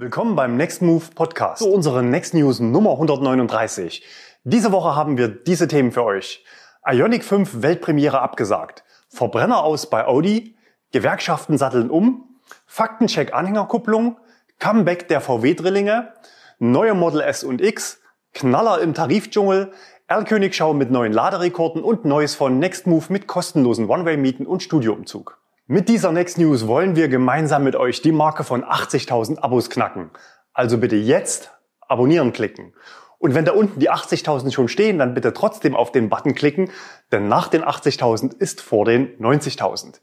Willkommen beim Next Move Podcast zu unserer Next News Nummer 139. Diese Woche haben wir diese Themen für euch. Ionic 5 Weltpremiere abgesagt. Verbrenner aus bei Audi. Gewerkschaften satteln um. Faktencheck Anhängerkupplung. Comeback der VW-Drillinge. Neue Model S und X. Knaller im Tarifdschungel. Erlkönigschau mit neuen Laderekorden und Neues von Next Move mit kostenlosen One-Way-Mieten und Studioumzug. Mit dieser Next News wollen wir gemeinsam mit euch die Marke von 80.000 Abos knacken. Also bitte jetzt abonnieren klicken. Und wenn da unten die 80.000 schon stehen, dann bitte trotzdem auf den Button klicken, denn nach den 80.000 ist vor den 90.000.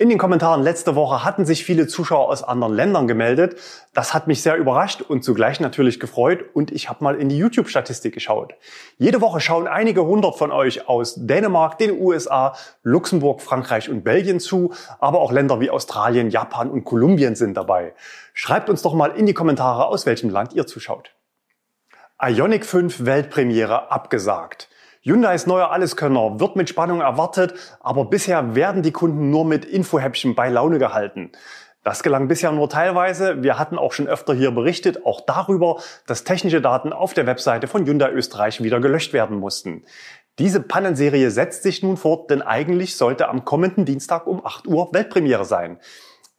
In den Kommentaren letzte Woche hatten sich viele Zuschauer aus anderen Ländern gemeldet. Das hat mich sehr überrascht und zugleich natürlich gefreut und ich habe mal in die YouTube-Statistik geschaut. Jede Woche schauen einige hundert von euch aus Dänemark, den USA, Luxemburg, Frankreich und Belgien zu, aber auch Länder wie Australien, Japan und Kolumbien sind dabei. Schreibt uns doch mal in die Kommentare, aus welchem Land ihr zuschaut. Ionic 5 Weltpremiere abgesagt. Hyundais neuer Alleskönner wird mit Spannung erwartet, aber bisher werden die Kunden nur mit Infohäppchen bei Laune gehalten. Das gelang bisher nur teilweise. Wir hatten auch schon öfter hier berichtet, auch darüber, dass technische Daten auf der Webseite von Hyundai Österreich wieder gelöscht werden mussten. Diese Pannenserie setzt sich nun fort, denn eigentlich sollte am kommenden Dienstag um 8 Uhr Weltpremiere sein.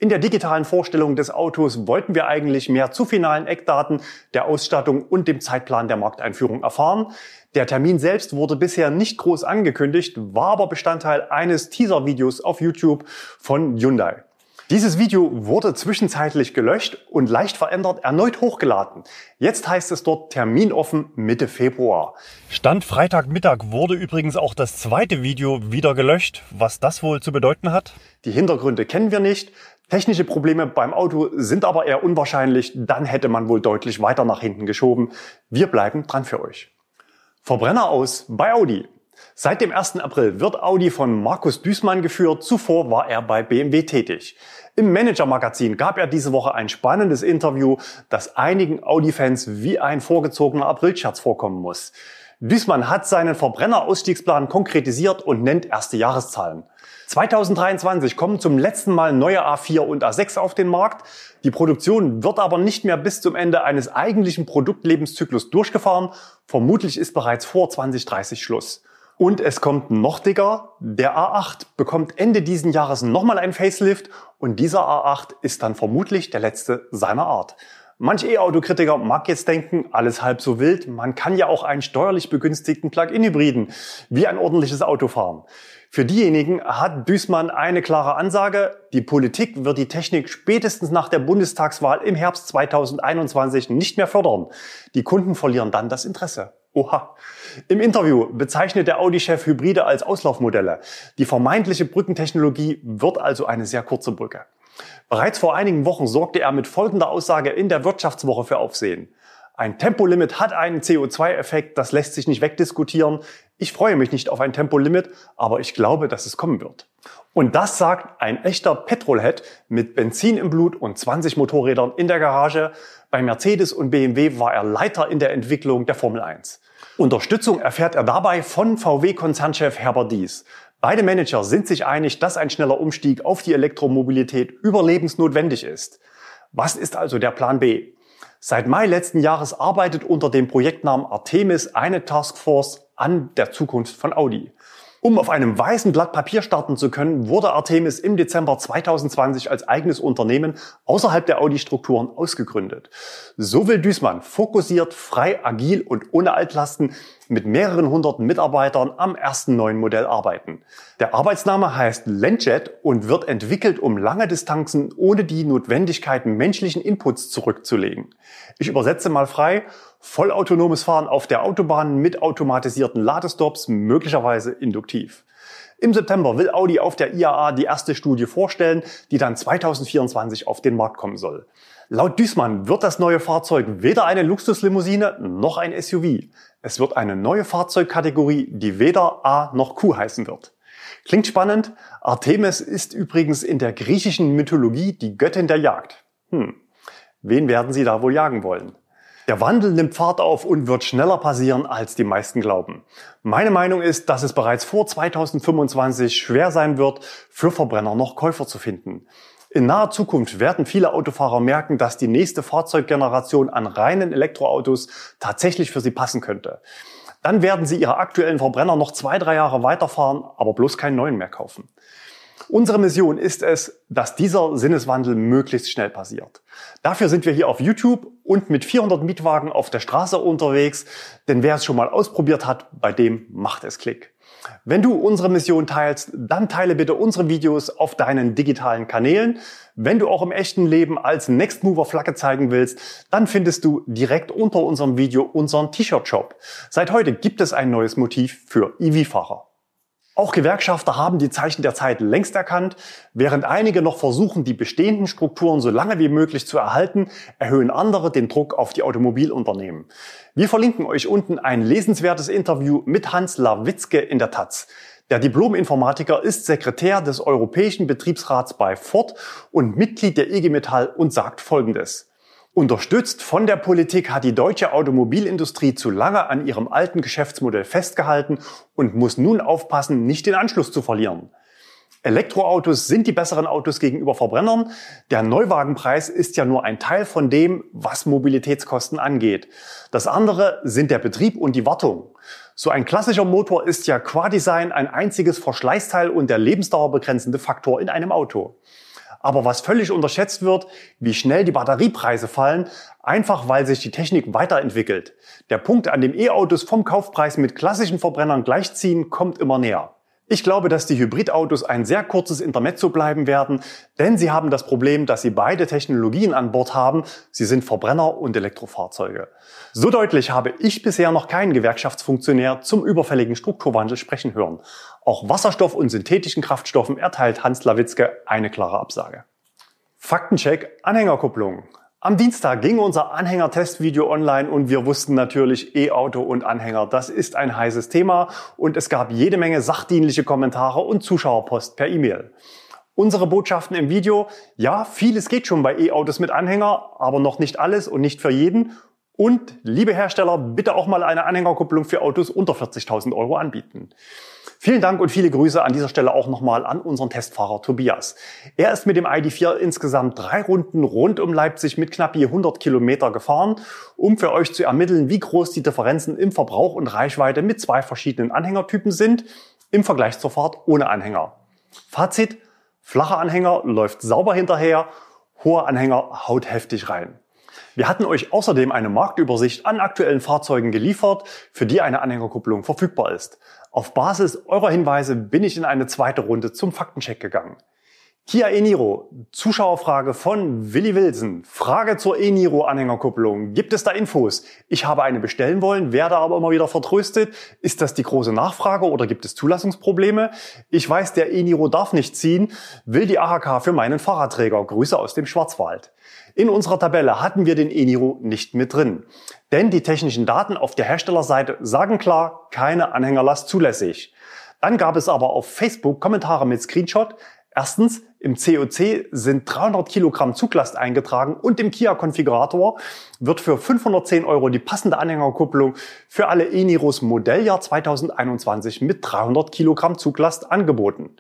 In der digitalen Vorstellung des Autos wollten wir eigentlich mehr zu finalen Eckdaten der Ausstattung und dem Zeitplan der Markteinführung erfahren. Der Termin selbst wurde bisher nicht groß angekündigt, war aber Bestandteil eines Teaser-Videos auf YouTube von Hyundai. Dieses Video wurde zwischenzeitlich gelöscht und leicht verändert erneut hochgeladen. Jetzt heißt es dort Terminoffen Mitte Februar. Stand Freitagmittag wurde übrigens auch das zweite Video wieder gelöscht. Was das wohl zu bedeuten hat? Die Hintergründe kennen wir nicht. Technische Probleme beim Auto sind aber eher unwahrscheinlich. Dann hätte man wohl deutlich weiter nach hinten geschoben. Wir bleiben dran für euch. Verbrenner aus bei Audi. Seit dem 1. April wird Audi von Markus Düßmann geführt. Zuvor war er bei BMW tätig. Im Manager-Magazin gab er diese Woche ein spannendes Interview, das einigen Audi-Fans wie ein vorgezogener Aprilscherz vorkommen muss. Düßmann hat seinen Verbrenner-Ausstiegsplan konkretisiert und nennt erste Jahreszahlen. 2023 kommen zum letzten Mal neue A4 und A6 auf den Markt. Die Produktion wird aber nicht mehr bis zum Ende eines eigentlichen Produktlebenszyklus durchgefahren. Vermutlich ist bereits vor 2030 Schluss. Und es kommt noch dicker. Der A8 bekommt Ende diesen Jahres nochmal ein Facelift und dieser A8 ist dann vermutlich der letzte seiner Art. Manch E-Auto-Kritiker mag jetzt denken, alles halb so wild. Man kann ja auch einen steuerlich begünstigten Plug-in-Hybriden wie ein ordentliches Auto fahren. Für diejenigen hat Düßmann eine klare Ansage. Die Politik wird die Technik spätestens nach der Bundestagswahl im Herbst 2021 nicht mehr fördern. Die Kunden verlieren dann das Interesse. Oha. Im Interview bezeichnet der Audi-Chef Hybride als Auslaufmodelle. Die vermeintliche Brückentechnologie wird also eine sehr kurze Brücke. Bereits vor einigen Wochen sorgte er mit folgender Aussage in der Wirtschaftswoche für Aufsehen. Ein Tempolimit hat einen CO2-Effekt, das lässt sich nicht wegdiskutieren. Ich freue mich nicht auf ein Tempolimit, aber ich glaube, dass es kommen wird. Und das sagt ein echter Petrolhead mit Benzin im Blut und 20 Motorrädern in der Garage. Bei Mercedes und BMW war er Leiter in der Entwicklung der Formel 1. Unterstützung erfährt er dabei von VW-Konzernchef Herbert Dies. Beide Manager sind sich einig, dass ein schneller Umstieg auf die Elektromobilität überlebensnotwendig ist. Was ist also der Plan B? Seit Mai letzten Jahres arbeitet unter dem Projektnamen Artemis eine Taskforce an der Zukunft von Audi. Um auf einem weißen Blatt Papier starten zu können, wurde Artemis im Dezember 2020 als eigenes Unternehmen außerhalb der Audi-Strukturen ausgegründet. So will Düßmann fokussiert, frei, agil und ohne Altlasten mit mehreren hunderten Mitarbeitern am ersten neuen Modell arbeiten. Der Arbeitsname heißt Landjet und wird entwickelt, um lange Distanzen ohne die Notwendigkeit menschlichen Inputs zurückzulegen. Ich übersetze mal frei, vollautonomes Fahren auf der Autobahn mit automatisierten Ladestops, möglicherweise induktiv. Im September will Audi auf der IAA die erste Studie vorstellen, die dann 2024 auf den Markt kommen soll. Laut Düßmann wird das neue Fahrzeug weder eine Luxuslimousine noch ein SUV. Es wird eine neue Fahrzeugkategorie, die weder A noch Q heißen wird. Klingt spannend. Artemis ist übrigens in der griechischen Mythologie die Göttin der Jagd. Hm. Wen werden sie da wohl jagen wollen? Der Wandel nimmt Fahrt auf und wird schneller passieren, als die meisten glauben. Meine Meinung ist, dass es bereits vor 2025 schwer sein wird, für Verbrenner noch Käufer zu finden. In naher Zukunft werden viele Autofahrer merken, dass die nächste Fahrzeuggeneration an reinen Elektroautos tatsächlich für sie passen könnte. Dann werden sie ihre aktuellen Verbrenner noch zwei, drei Jahre weiterfahren, aber bloß keinen neuen mehr kaufen. Unsere Mission ist es, dass dieser Sinneswandel möglichst schnell passiert. Dafür sind wir hier auf YouTube und mit 400 Mietwagen auf der Straße unterwegs, denn wer es schon mal ausprobiert hat, bei dem macht es Klick. Wenn du unsere Mission teilst, dann teile bitte unsere Videos auf deinen digitalen Kanälen. Wenn du auch im echten Leben als Next Mover Flagge zeigen willst, dann findest du direkt unter unserem Video unseren T-Shirt-Shop. Seit heute gibt es ein neues Motiv für EV-Fahrer. Auch Gewerkschafter haben die Zeichen der Zeit längst erkannt. Während einige noch versuchen, die bestehenden Strukturen so lange wie möglich zu erhalten, erhöhen andere den Druck auf die Automobilunternehmen. Wir verlinken euch unten ein lesenswertes Interview mit Hans Lawitzke in der Taz. Der Diplom-Informatiker ist Sekretär des Europäischen Betriebsrats bei Ford und Mitglied der IG Metall und sagt Folgendes. Unterstützt von der Politik hat die deutsche Automobilindustrie zu lange an ihrem alten Geschäftsmodell festgehalten und muss nun aufpassen, nicht den Anschluss zu verlieren. Elektroautos sind die besseren Autos gegenüber Verbrennern. Der Neuwagenpreis ist ja nur ein Teil von dem, was Mobilitätskosten angeht. Das andere sind der Betrieb und die Wartung. So ein klassischer Motor ist ja qua Design ein einziges Verschleißteil und der lebensdauerbegrenzende Faktor in einem Auto. Aber was völlig unterschätzt wird, wie schnell die Batteriepreise fallen, einfach weil sich die Technik weiterentwickelt. Der Punkt, an dem E-Autos vom Kaufpreis mit klassischen Verbrennern gleichziehen, kommt immer näher. Ich glaube, dass die Hybridautos ein sehr kurzes Intermezzo bleiben werden, denn sie haben das Problem, dass sie beide Technologien an Bord haben. Sie sind Verbrenner und Elektrofahrzeuge. So deutlich habe ich bisher noch keinen Gewerkschaftsfunktionär zum überfälligen Strukturwandel sprechen hören. Auch Wasserstoff und synthetischen Kraftstoffen erteilt Hans Lawitzke eine klare Absage. Faktencheck Anhängerkupplung. Am Dienstag ging unser Anhänger-Testvideo online und wir wussten natürlich E-Auto und Anhänger. Das ist ein heißes Thema und es gab jede Menge sachdienliche Kommentare und Zuschauerpost per E-Mail. Unsere Botschaften im Video, ja, vieles geht schon bei E-Autos mit Anhänger, aber noch nicht alles und nicht für jeden. Und liebe Hersteller, bitte auch mal eine Anhängerkupplung für Autos unter 40.000 Euro anbieten. Vielen Dank und viele Grüße an dieser Stelle auch nochmal an unseren Testfahrer Tobias. Er ist mit dem ID4 insgesamt drei Runden rund um Leipzig mit knapp je 100 Kilometer gefahren, um für euch zu ermitteln, wie groß die Differenzen im Verbrauch und Reichweite mit zwei verschiedenen Anhängertypen sind im Vergleich zur Fahrt ohne Anhänger. Fazit, flacher Anhänger läuft sauber hinterher, hoher Anhänger haut heftig rein. Wir hatten euch außerdem eine Marktübersicht an aktuellen Fahrzeugen geliefert, für die eine Anhängerkupplung verfügbar ist. Auf Basis eurer Hinweise bin ich in eine zweite Runde zum Faktencheck gegangen. Kia e-Niro, Zuschauerfrage von Willi Wilson. Frage zur e-Niro Anhängerkupplung. Gibt es da Infos? Ich habe eine bestellen wollen, werde aber immer wieder vertröstet. Ist das die große Nachfrage oder gibt es Zulassungsprobleme? Ich weiß, der e-Niro darf nicht ziehen, will die AHK für meinen Fahrradträger. Grüße aus dem Schwarzwald. In unserer Tabelle hatten wir den e-Niro nicht mit drin. Denn die technischen Daten auf der Herstellerseite sagen klar, keine Anhängerlast zulässig. Dann gab es aber auf Facebook Kommentare mit Screenshot. Erstens, im COC sind 300 Kilogramm Zuglast eingetragen und im Kia-Konfigurator wird für 510 Euro die passende Anhängerkupplung für alle e-Niros Modelljahr 2021 mit 300 Kilogramm Zuglast angeboten.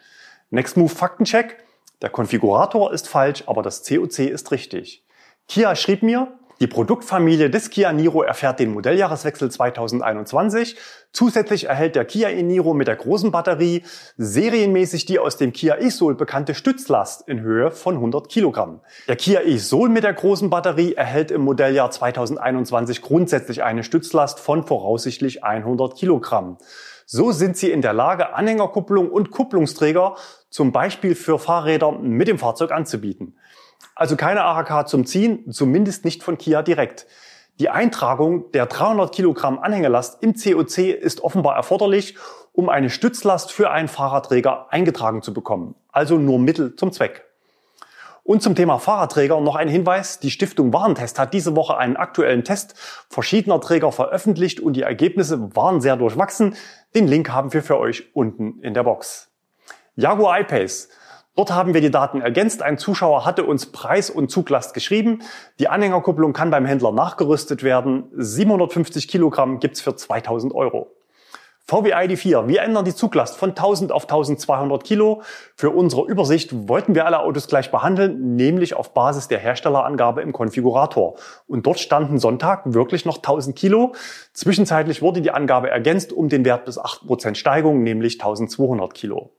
Next Move Faktencheck. Der Konfigurator ist falsch, aber das COC ist richtig. Kia schrieb mir, die Produktfamilie des Kia Niro erfährt den Modelljahreswechsel 2021. Zusätzlich erhält der Kia e-Niro mit der großen Batterie serienmäßig die aus dem Kia e-Soul bekannte Stützlast in Höhe von 100 Kilogramm. Der Kia e-Soul mit der großen Batterie erhält im Modelljahr 2021 grundsätzlich eine Stützlast von voraussichtlich 100 Kilogramm. So sind sie in der Lage, Anhängerkupplung und Kupplungsträger zum Beispiel für Fahrräder mit dem Fahrzeug anzubieten. Also keine AHK zum Ziehen, zumindest nicht von Kia direkt. Die Eintragung der 300 Kilogramm Anhängelast im COC ist offenbar erforderlich, um eine Stützlast für einen Fahrradträger eingetragen zu bekommen. Also nur Mittel zum Zweck. Und zum Thema Fahrradträger noch ein Hinweis. Die Stiftung Warentest hat diese Woche einen aktuellen Test verschiedener Träger veröffentlicht und die Ergebnisse waren sehr durchwachsen. Den Link haben wir für euch unten in der Box. Jaguar I-Pace Dort haben wir die Daten ergänzt. Ein Zuschauer hatte uns Preis und Zuglast geschrieben. Die Anhängerkupplung kann beim Händler nachgerüstet werden. 750 Kilogramm gibt's für 2000 Euro. VW ID4, wir ändern die Zuglast von 1000 auf 1200 Kilo. Für unsere Übersicht wollten wir alle Autos gleich behandeln, nämlich auf Basis der Herstellerangabe im Konfigurator. Und dort standen Sonntag wirklich noch 1000 Kilo. Zwischenzeitlich wurde die Angabe ergänzt um den Wert bis 8% Steigung, nämlich 1200 Kilo.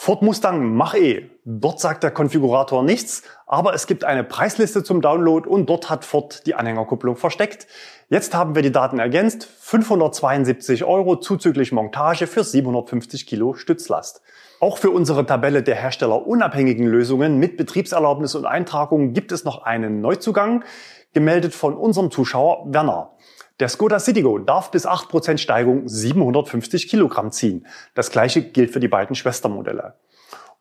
Ford Mustang Mach-E. Dort sagt der Konfigurator nichts, aber es gibt eine Preisliste zum Download und dort hat Ford die Anhängerkupplung versteckt. Jetzt haben wir die Daten ergänzt. 572 Euro zuzüglich Montage für 750 Kilo Stützlast. Auch für unsere Tabelle der herstellerunabhängigen Lösungen mit Betriebserlaubnis und Eintragung gibt es noch einen Neuzugang, gemeldet von unserem Zuschauer Werner. Der Skoda Citigo darf bis 8% Steigung 750 Kilogramm ziehen. Das gleiche gilt für die beiden Schwestermodelle.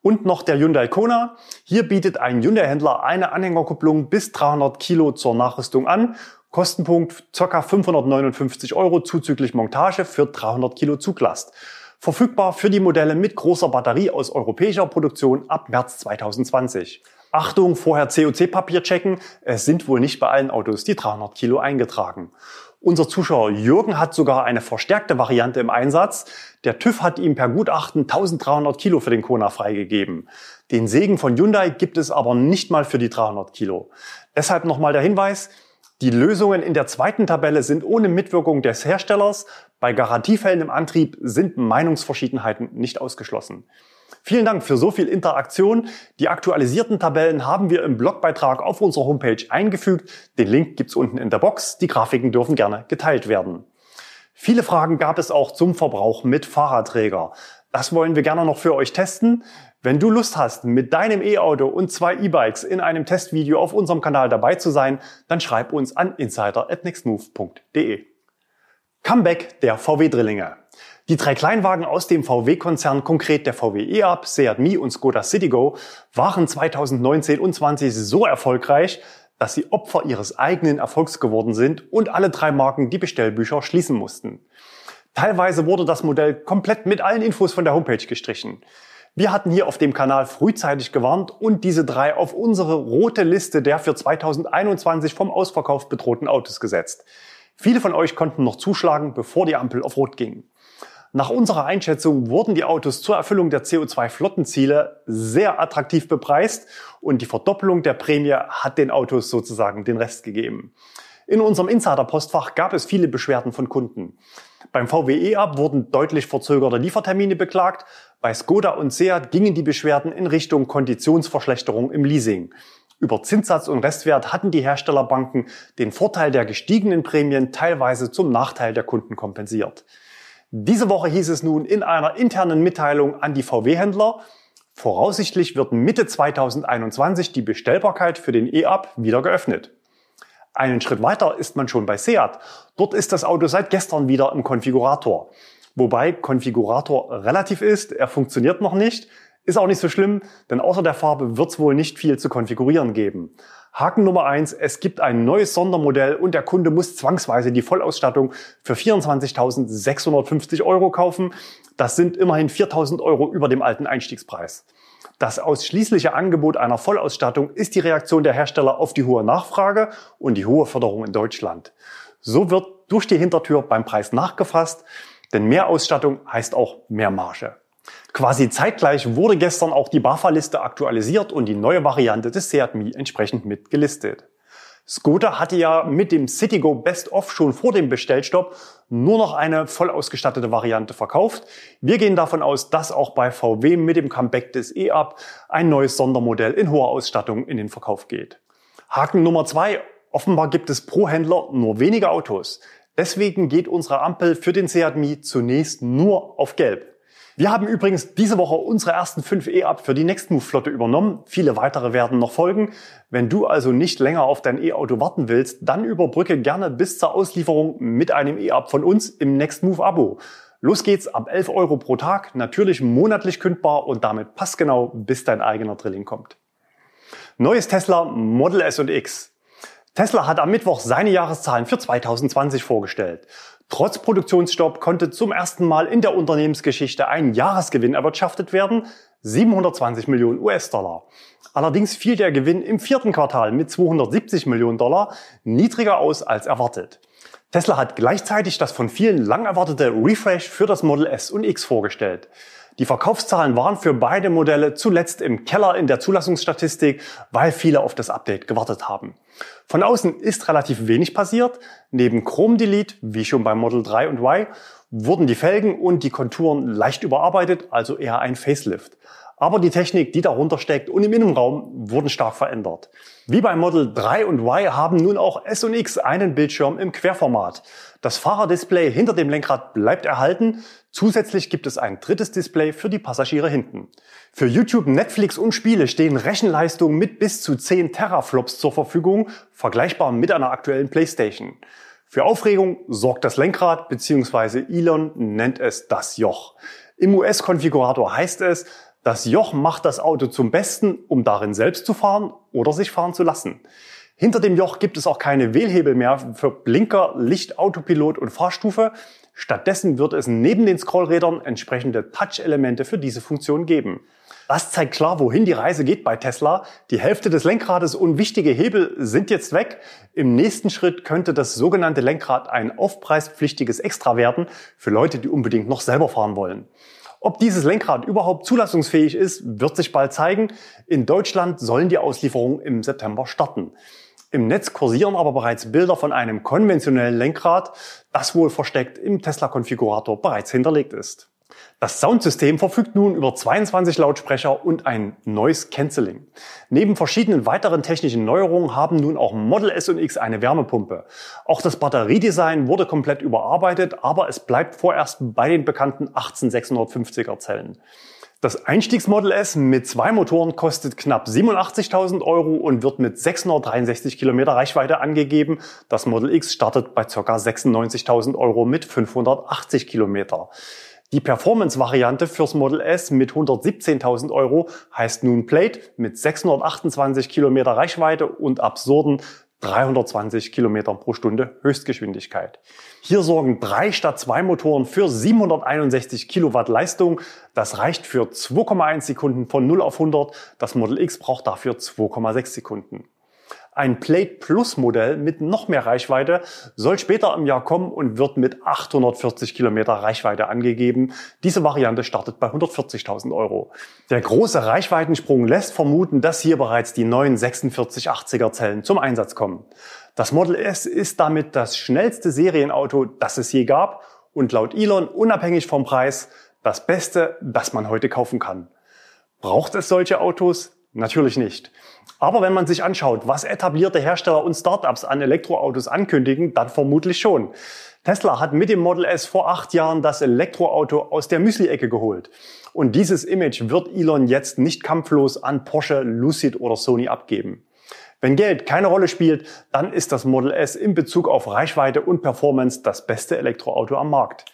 Und noch der Hyundai Kona. Hier bietet ein Hyundai-Händler eine Anhängerkupplung bis 300 Kilo zur Nachrüstung an. Kostenpunkt ca. 559 Euro zuzüglich Montage für 300 Kilo Zuglast. Verfügbar für die Modelle mit großer Batterie aus europäischer Produktion ab März 2020. Achtung, vorher COC-Papier checken. Es sind wohl nicht bei allen Autos die 300 Kilo eingetragen. Unser Zuschauer Jürgen hat sogar eine verstärkte Variante im Einsatz. Der TÜV hat ihm per Gutachten 1300 Kilo für den Kona freigegeben. Den Segen von Hyundai gibt es aber nicht mal für die 300 Kilo. Deshalb nochmal der Hinweis, die Lösungen in der zweiten Tabelle sind ohne Mitwirkung des Herstellers. Bei Garantiefällen im Antrieb sind Meinungsverschiedenheiten nicht ausgeschlossen. Vielen Dank für so viel Interaktion. Die aktualisierten Tabellen haben wir im Blogbeitrag auf unserer Homepage eingefügt. Den Link gibt's unten in der Box. Die Grafiken dürfen gerne geteilt werden. Viele Fragen gab es auch zum Verbrauch mit Fahrradträger. Das wollen wir gerne noch für euch testen. Wenn du Lust hast, mit deinem E-Auto und zwei E-Bikes in einem Testvideo auf unserem Kanal dabei zu sein, dann schreib uns an insider@nextmove.de. Comeback der VW-Drillinge. Die drei Kleinwagen aus dem VW-Konzern, konkret der VW e-Up, Seat Mii und Skoda Citigo, waren 2019 und 20 so erfolgreich, dass sie Opfer ihres eigenen Erfolgs geworden sind und alle drei Marken die Bestellbücher schließen mussten. Teilweise wurde das Modell komplett mit allen Infos von der Homepage gestrichen. Wir hatten hier auf dem Kanal frühzeitig gewarnt und diese drei auf unsere rote Liste der für 2021 vom Ausverkauf bedrohten Autos gesetzt. Viele von euch konnten noch zuschlagen, bevor die Ampel auf Rot ging. Nach unserer Einschätzung wurden die Autos zur Erfüllung der CO2-Flottenziele sehr attraktiv bepreist und die Verdoppelung der Prämie hat den Autos sozusagen den Rest gegeben. In unserem Insider-Postfach gab es viele Beschwerden von Kunden. Beim VW E-Up wurden deutlich verzögerte Liefertermine beklagt. Bei Skoda und Seat gingen die Beschwerden in Richtung Konditionsverschlechterung im Leasing. Über Zinssatz und Restwert hatten die Herstellerbanken den Vorteil der gestiegenen Prämien teilweise zum Nachteil der Kunden kompensiert. Diese Woche hieß es nun in einer internen Mitteilung an die VW-Händler, voraussichtlich wird Mitte 2021 die Bestellbarkeit für den E-Up wieder geöffnet. Einen Schritt weiter ist man schon bei Seat. Dort ist das Auto seit gestern wieder im Konfigurator. Wobei Konfigurator relativ ist, er funktioniert noch nicht, ist auch nicht so schlimm, denn außer der Farbe wird es wohl nicht viel zu konfigurieren geben. Haken Nummer eins: es gibt ein neues Sondermodell und der Kunde muss zwangsweise die Vollausstattung für 24.650 Euro kaufen. Das sind immerhin 4.000 Euro über dem alten Einstiegspreis. Das ausschließliche Angebot einer Vollausstattung ist die Reaktion der Hersteller auf die hohe Nachfrage und die hohe Förderung in Deutschland. So wird durch die Hintertür beim Preis nachgefasst, denn mehr Ausstattung heißt auch mehr Marge. Quasi zeitgleich wurde gestern auch die BAFA-Liste aktualisiert und die neue Variante des Seat Mii entsprechend mit gelistet. Skoda hatte ja mit dem Citigo Best of schon vor dem Bestellstopp nur noch eine voll ausgestattete Variante verkauft. Wir gehen davon aus, dass auch bei VW mit dem Comeback des E-Up ein neues Sondermodell in hoher Ausstattung in den Verkauf geht. Haken Nummer zwei. Offenbar gibt es pro Händler nur wenige Autos. Deswegen geht unsere Ampel für den Seat Mii zunächst nur auf Gelb. Wir haben übrigens diese Woche unsere ersten fünf E-Up für die Nextmove-Flotte übernommen. Viele weitere werden noch folgen. Wenn du also nicht länger auf dein E-Auto warten willst, dann überbrücke gerne bis zur Auslieferung mit einem E-Up von uns im Nextmove-Abo. Los geht's ab 11 Euro pro Tag, natürlich monatlich kündbar und damit passgenau, bis dein eigener Drilling kommt. Neues Tesla Model S und X. Tesla hat am Mittwoch seine Jahreszahlen für 2020 vorgestellt. Trotz Produktionsstopp konnte zum ersten Mal in der Unternehmensgeschichte ein Jahresgewinn erwirtschaftet werden, 720 Millionen US-Dollar. Allerdings fiel der Gewinn im vierten Quartal mit 270 Millionen Dollar niedriger aus als erwartet. Tesla hat gleichzeitig das von vielen lang erwartete Refresh für das Model S und X vorgestellt. Die Verkaufszahlen waren für beide Modelle zuletzt im Keller in der Zulassungsstatistik, weil viele auf das Update gewartet haben. Von außen ist relativ wenig passiert. Neben Chrome Delete, wie schon beim Model 3 und Y, wurden die Felgen und die Konturen leicht überarbeitet, also eher ein Facelift. Aber die Technik, die darunter steckt und im Innenraum, wurden stark verändert. Wie beim Model 3 und Y haben nun auch S und X einen Bildschirm im Querformat. Das Fahrerdisplay hinter dem Lenkrad bleibt erhalten. Zusätzlich gibt es ein drittes Display für die Passagiere hinten. Für YouTube, Netflix und Spiele stehen Rechenleistungen mit bis zu 10 Teraflops zur Verfügung, vergleichbar mit einer aktuellen Playstation. Für Aufregung sorgt das Lenkrad bzw. Elon nennt es das Joch. Im US-Konfigurator heißt es, das Joch macht das Auto zum Besten, um darin selbst zu fahren oder sich fahren zu lassen. Hinter dem Joch gibt es auch keine Wählhebel mehr für Blinker, Licht, Autopilot und Fahrstufe. Stattdessen wird es neben den Scrollrädern entsprechende Touch-Elemente für diese Funktion geben. Das zeigt klar, wohin die Reise geht bei Tesla. Die Hälfte des Lenkrades und wichtige Hebel sind jetzt weg. Im nächsten Schritt könnte das sogenannte Lenkrad ein aufpreispflichtiges Extra werden für Leute, die unbedingt noch selber fahren wollen. Ob dieses Lenkrad überhaupt zulassungsfähig ist, wird sich bald zeigen. In Deutschland sollen die Auslieferungen im September starten. Im Netz kursieren aber bereits Bilder von einem konventionellen Lenkrad, das wohl versteckt im Tesla-Konfigurator bereits hinterlegt ist. Das Soundsystem verfügt nun über 22 Lautsprecher und ein Noise Cancelling. Neben verschiedenen weiteren technischen Neuerungen haben nun auch Model S und X eine Wärmepumpe. Auch das Batteriedesign wurde komplett überarbeitet, aber es bleibt vorerst bei den bekannten 18650er Zellen. Das Einstiegsmodel S mit zwei Motoren kostet knapp 87.000 Euro und wird mit 663 Kilometer Reichweite angegeben. Das Model X startet bei ca. 96.000 Euro mit 580 Kilometer. Die Performance-Variante fürs Model S mit 117.000 Euro heißt nun Plate mit 628 Kilometer Reichweite und absurden 320 Kilometer pro Stunde Höchstgeschwindigkeit. Hier sorgen drei statt zwei Motoren für 761 Kilowatt Leistung. Das reicht für 2,1 Sekunden von 0 auf 100. Das Model X braucht dafür 2,6 Sekunden. Ein Plate Plus Modell mit noch mehr Reichweite soll später im Jahr kommen und wird mit 840 Kilometer Reichweite angegeben. Diese Variante startet bei 140.000 Euro. Der große Reichweitensprung lässt vermuten, dass hier bereits die neuen 4680er Zellen zum Einsatz kommen. Das Model S ist damit das schnellste Serienauto, das es je gab und laut Elon unabhängig vom Preis das Beste, das man heute kaufen kann. Braucht es solche Autos? Natürlich nicht. Aber wenn man sich anschaut, was etablierte Hersteller und Startups an Elektroautos ankündigen, dann vermutlich schon. Tesla hat mit dem Model S vor acht Jahren das Elektroauto aus der Müsli-Ecke geholt. Und dieses Image wird Elon jetzt nicht kampflos an Porsche, Lucid oder Sony abgeben. Wenn Geld keine Rolle spielt, dann ist das Model S in Bezug auf Reichweite und Performance das beste Elektroauto am Markt.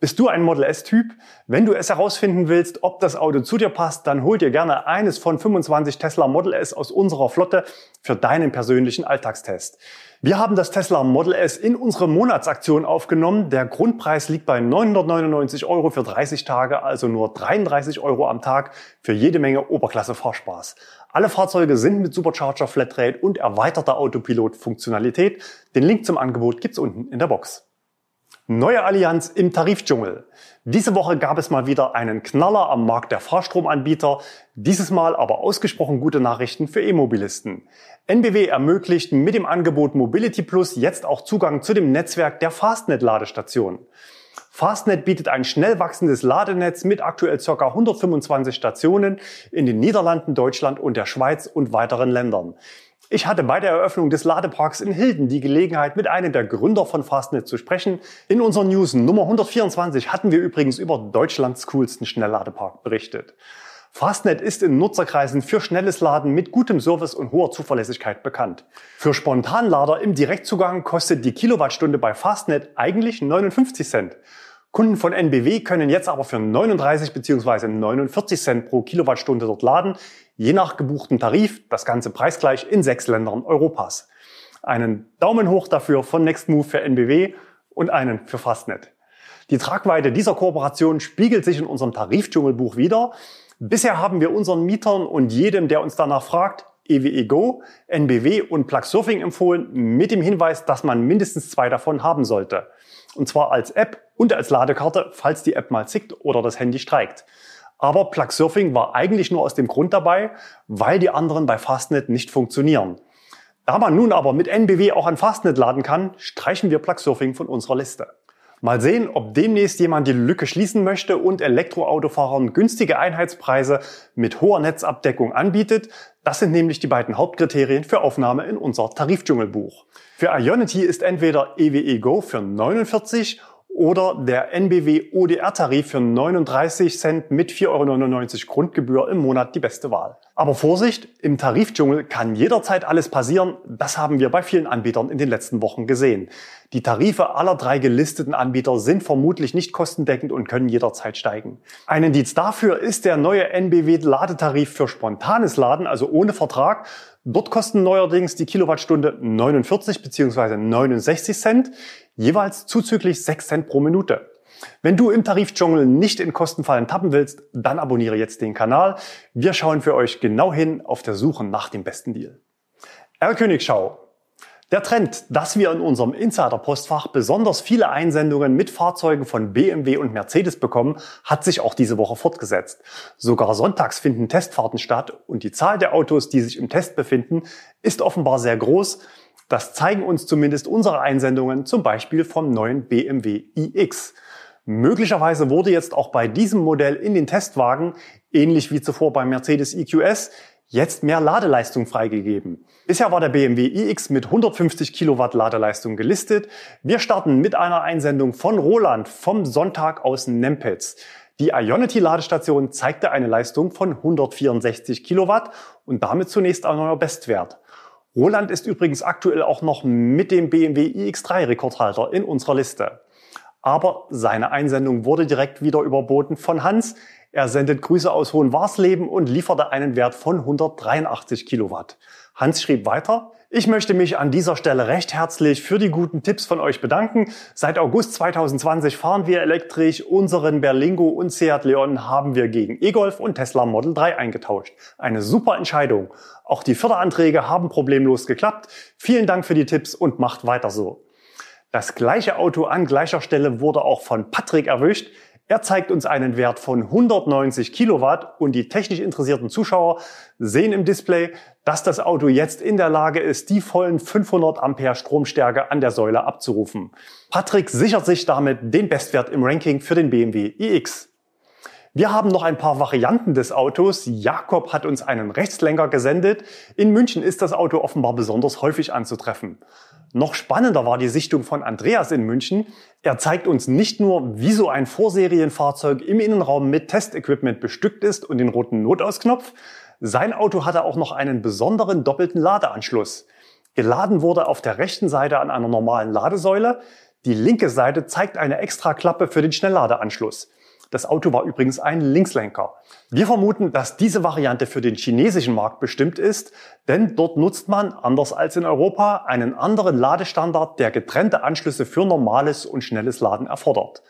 Bist du ein Model S-Typ? Wenn du es herausfinden willst, ob das Auto zu dir passt, dann hol dir gerne eines von 25 Tesla Model S aus unserer Flotte für deinen persönlichen Alltagstest. Wir haben das Tesla Model S in unsere Monatsaktion aufgenommen. Der Grundpreis liegt bei 999 Euro für 30 Tage, also nur 33 Euro am Tag für jede Menge Oberklasse Fahrspaß. Alle Fahrzeuge sind mit Supercharger Flatrate und erweiterter Autopilot-Funktionalität. Den Link zum Angebot gibt's unten in der Box. Neue Allianz im Tarifdschungel. Diese Woche gab es mal wieder einen Knaller am Markt der Fahrstromanbieter, dieses Mal aber ausgesprochen gute Nachrichten für E-Mobilisten. NBW ermöglicht mit dem Angebot Mobility Plus jetzt auch Zugang zu dem Netzwerk der Fastnet-Ladestationen. Fastnet bietet ein schnell wachsendes Ladenetz mit aktuell ca. 125 Stationen in den Niederlanden, Deutschland und der Schweiz und weiteren Ländern. Ich hatte bei der Eröffnung des Ladeparks in Hilden die Gelegenheit, mit einem der Gründer von Fastnet zu sprechen. In unserer News Nummer 124 hatten wir übrigens über Deutschlands coolsten Schnellladepark berichtet. Fastnet ist in Nutzerkreisen für schnelles Laden mit gutem Service und hoher Zuverlässigkeit bekannt. Für Spontanlader im Direktzugang kostet die Kilowattstunde bei Fastnet eigentlich 59 Cent. Kunden von NBW können jetzt aber für 39 bzw. 49 Cent pro Kilowattstunde dort laden, je nach gebuchten Tarif, das ganze preisgleich in sechs Ländern Europas. Einen Daumen hoch dafür von Nextmove für NBW und einen für Fastnet. Die Tragweite dieser Kooperation spiegelt sich in unserem Tarifdschungelbuch wieder. Bisher haben wir unseren Mietern und jedem, der uns danach fragt, EWE Go, NBW und Plug Surfing empfohlen mit dem Hinweis, dass man mindestens zwei davon haben sollte. Und zwar als App und als Ladekarte, falls die App mal zickt oder das Handy streikt. Aber Plug Surfing war eigentlich nur aus dem Grund dabei, weil die anderen bei Fastnet nicht funktionieren. Da man nun aber mit NBW auch an Fastnet laden kann, streichen wir Plug Surfing von unserer Liste. Mal sehen, ob demnächst jemand die Lücke schließen möchte und Elektroautofahrern günstige Einheitspreise mit hoher Netzabdeckung anbietet. Das sind nämlich die beiden Hauptkriterien für Aufnahme in unser Tarifdschungelbuch. Für Ionity ist entweder EWE Go für 49 oder der NBW ODR-Tarif für 39 Cent mit 4,99 Euro Grundgebühr im Monat die beste Wahl. Aber Vorsicht, im Tarifdschungel kann jederzeit alles passieren. Das haben wir bei vielen Anbietern in den letzten Wochen gesehen. Die Tarife aller drei gelisteten Anbieter sind vermutlich nicht kostendeckend und können jederzeit steigen. Ein Indiz dafür ist der neue NBW-Ladetarif für spontanes Laden, also ohne Vertrag. Dort kosten neuerdings die Kilowattstunde 49 bzw. 69 Cent jeweils zuzüglich 6 Cent pro Minute. Wenn du im Tarifdschungel nicht in Kostenfallen tappen willst, dann abonniere jetzt den Kanal. Wir schauen für euch genau hin auf der Suche nach dem besten Deal. R. Königschau. Der Trend, dass wir in unserem Insider-Postfach besonders viele Einsendungen mit Fahrzeugen von BMW und Mercedes bekommen, hat sich auch diese Woche fortgesetzt. Sogar sonntags finden Testfahrten statt und die Zahl der Autos, die sich im Test befinden, ist offenbar sehr groß. Das zeigen uns zumindest unsere Einsendungen, zum Beispiel vom neuen BMW iX. Möglicherweise wurde jetzt auch bei diesem Modell in den Testwagen, ähnlich wie zuvor beim Mercedes EQS, jetzt mehr Ladeleistung freigegeben. Bisher war der BMW iX mit 150 Kilowatt Ladeleistung gelistet. Wir starten mit einer Einsendung von Roland vom Sonntag aus Nempitz. Die Ionity-Ladestation zeigte eine Leistung von 164 Kilowatt und damit zunächst ein neuer Bestwert. Roland ist übrigens aktuell auch noch mit dem BMW iX3 Rekordhalter in unserer Liste. Aber seine Einsendung wurde direkt wieder überboten von Hans. Er sendet Grüße aus Hohenwarsleben und lieferte einen Wert von 183 Kilowatt. Hans schrieb weiter, ich möchte mich an dieser Stelle recht herzlich für die guten Tipps von euch bedanken. Seit August 2020 fahren wir elektrisch. Unseren Berlingo und Seat Leon haben wir gegen E-Golf und Tesla Model 3 eingetauscht. Eine super Entscheidung. Auch die Förderanträge haben problemlos geklappt. Vielen Dank für die Tipps und macht weiter so. Das gleiche Auto an gleicher Stelle wurde auch von Patrick erwischt. Er zeigt uns einen Wert von 190 Kilowatt und die technisch interessierten Zuschauer sehen im Display, dass das Auto jetzt in der Lage ist, die vollen 500 Ampere Stromstärke an der Säule abzurufen. Patrick sichert sich damit den Bestwert im Ranking für den BMW iX. Wir haben noch ein paar Varianten des Autos. Jakob hat uns einen Rechtslenker gesendet. In München ist das Auto offenbar besonders häufig anzutreffen. Noch spannender war die Sichtung von Andreas in München. Er zeigt uns nicht nur, wie so ein Vorserienfahrzeug im Innenraum mit Testequipment bestückt ist und den roten Notausknopf. Sein Auto hatte auch noch einen besonderen doppelten Ladeanschluss. Geladen wurde auf der rechten Seite an einer normalen Ladesäule. Die linke Seite zeigt eine extra Klappe für den Schnellladeanschluss. Das Auto war übrigens ein Linkslenker. Wir vermuten, dass diese Variante für den chinesischen Markt bestimmt ist, denn dort nutzt man, anders als in Europa, einen anderen Ladestandard, der getrennte Anschlüsse für normales und schnelles Laden erfordert.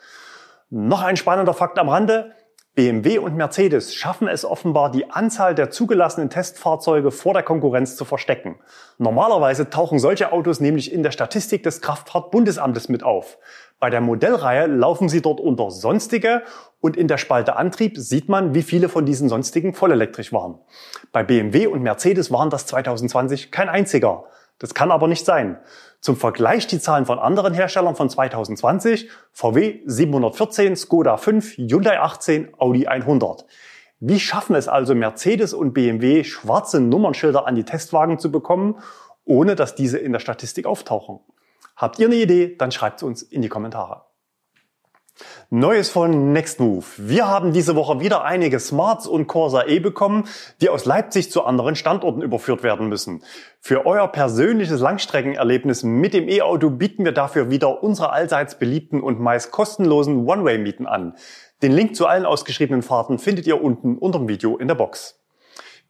Noch ein spannender Fakt am Rande. BMW und Mercedes schaffen es offenbar, die Anzahl der zugelassenen Testfahrzeuge vor der Konkurrenz zu verstecken. Normalerweise tauchen solche Autos nämlich in der Statistik des Kraftfahrtbundesamtes mit auf. Bei der Modellreihe laufen sie dort unter Sonstige und in der Spalte Antrieb sieht man, wie viele von diesen Sonstigen vollelektrisch waren. Bei BMW und Mercedes waren das 2020 kein einziger. Das kann aber nicht sein. Zum Vergleich die Zahlen von anderen Herstellern von 2020. VW 714, Skoda 5, Hyundai 18, Audi 100. Wie schaffen es also Mercedes und BMW, schwarze Nummernschilder an die Testwagen zu bekommen, ohne dass diese in der Statistik auftauchen? Habt ihr eine Idee? Dann schreibt es uns in die Kommentare. Neues von Nextmove. Wir haben diese Woche wieder einige Smarts und Corsa E bekommen, die aus Leipzig zu anderen Standorten überführt werden müssen. Für euer persönliches Langstreckenerlebnis mit dem E-Auto bieten wir dafür wieder unsere allseits beliebten und meist kostenlosen One-Way-Mieten an. Den Link zu allen ausgeschriebenen Fahrten findet ihr unten unter dem Video in der Box.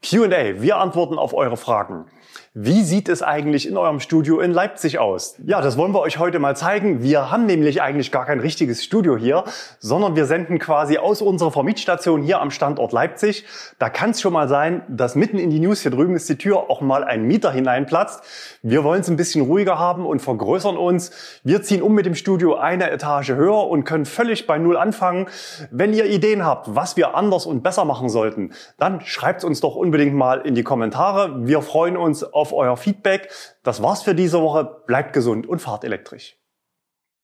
Q&A. Wir antworten auf eure Fragen. Wie sieht es eigentlich in eurem Studio in Leipzig aus? Ja, das wollen wir euch heute mal zeigen. Wir haben nämlich eigentlich gar kein richtiges Studio hier, sondern wir senden quasi aus unserer Vermietstation hier am Standort Leipzig. Da kann es schon mal sein, dass mitten in die News hier drüben ist die Tür auch mal ein Mieter hineinplatzt. Wir wollen es ein bisschen ruhiger haben und vergrößern uns. Wir ziehen um mit dem Studio eine Etage höher und können völlig bei Null anfangen. Wenn ihr Ideen habt, was wir anders und besser machen sollten, dann schreibt uns doch unbedingt mal in die Kommentare. Wir freuen auf euer Feedback. Das war's für diese Woche. Bleibt gesund und fahrt elektrisch.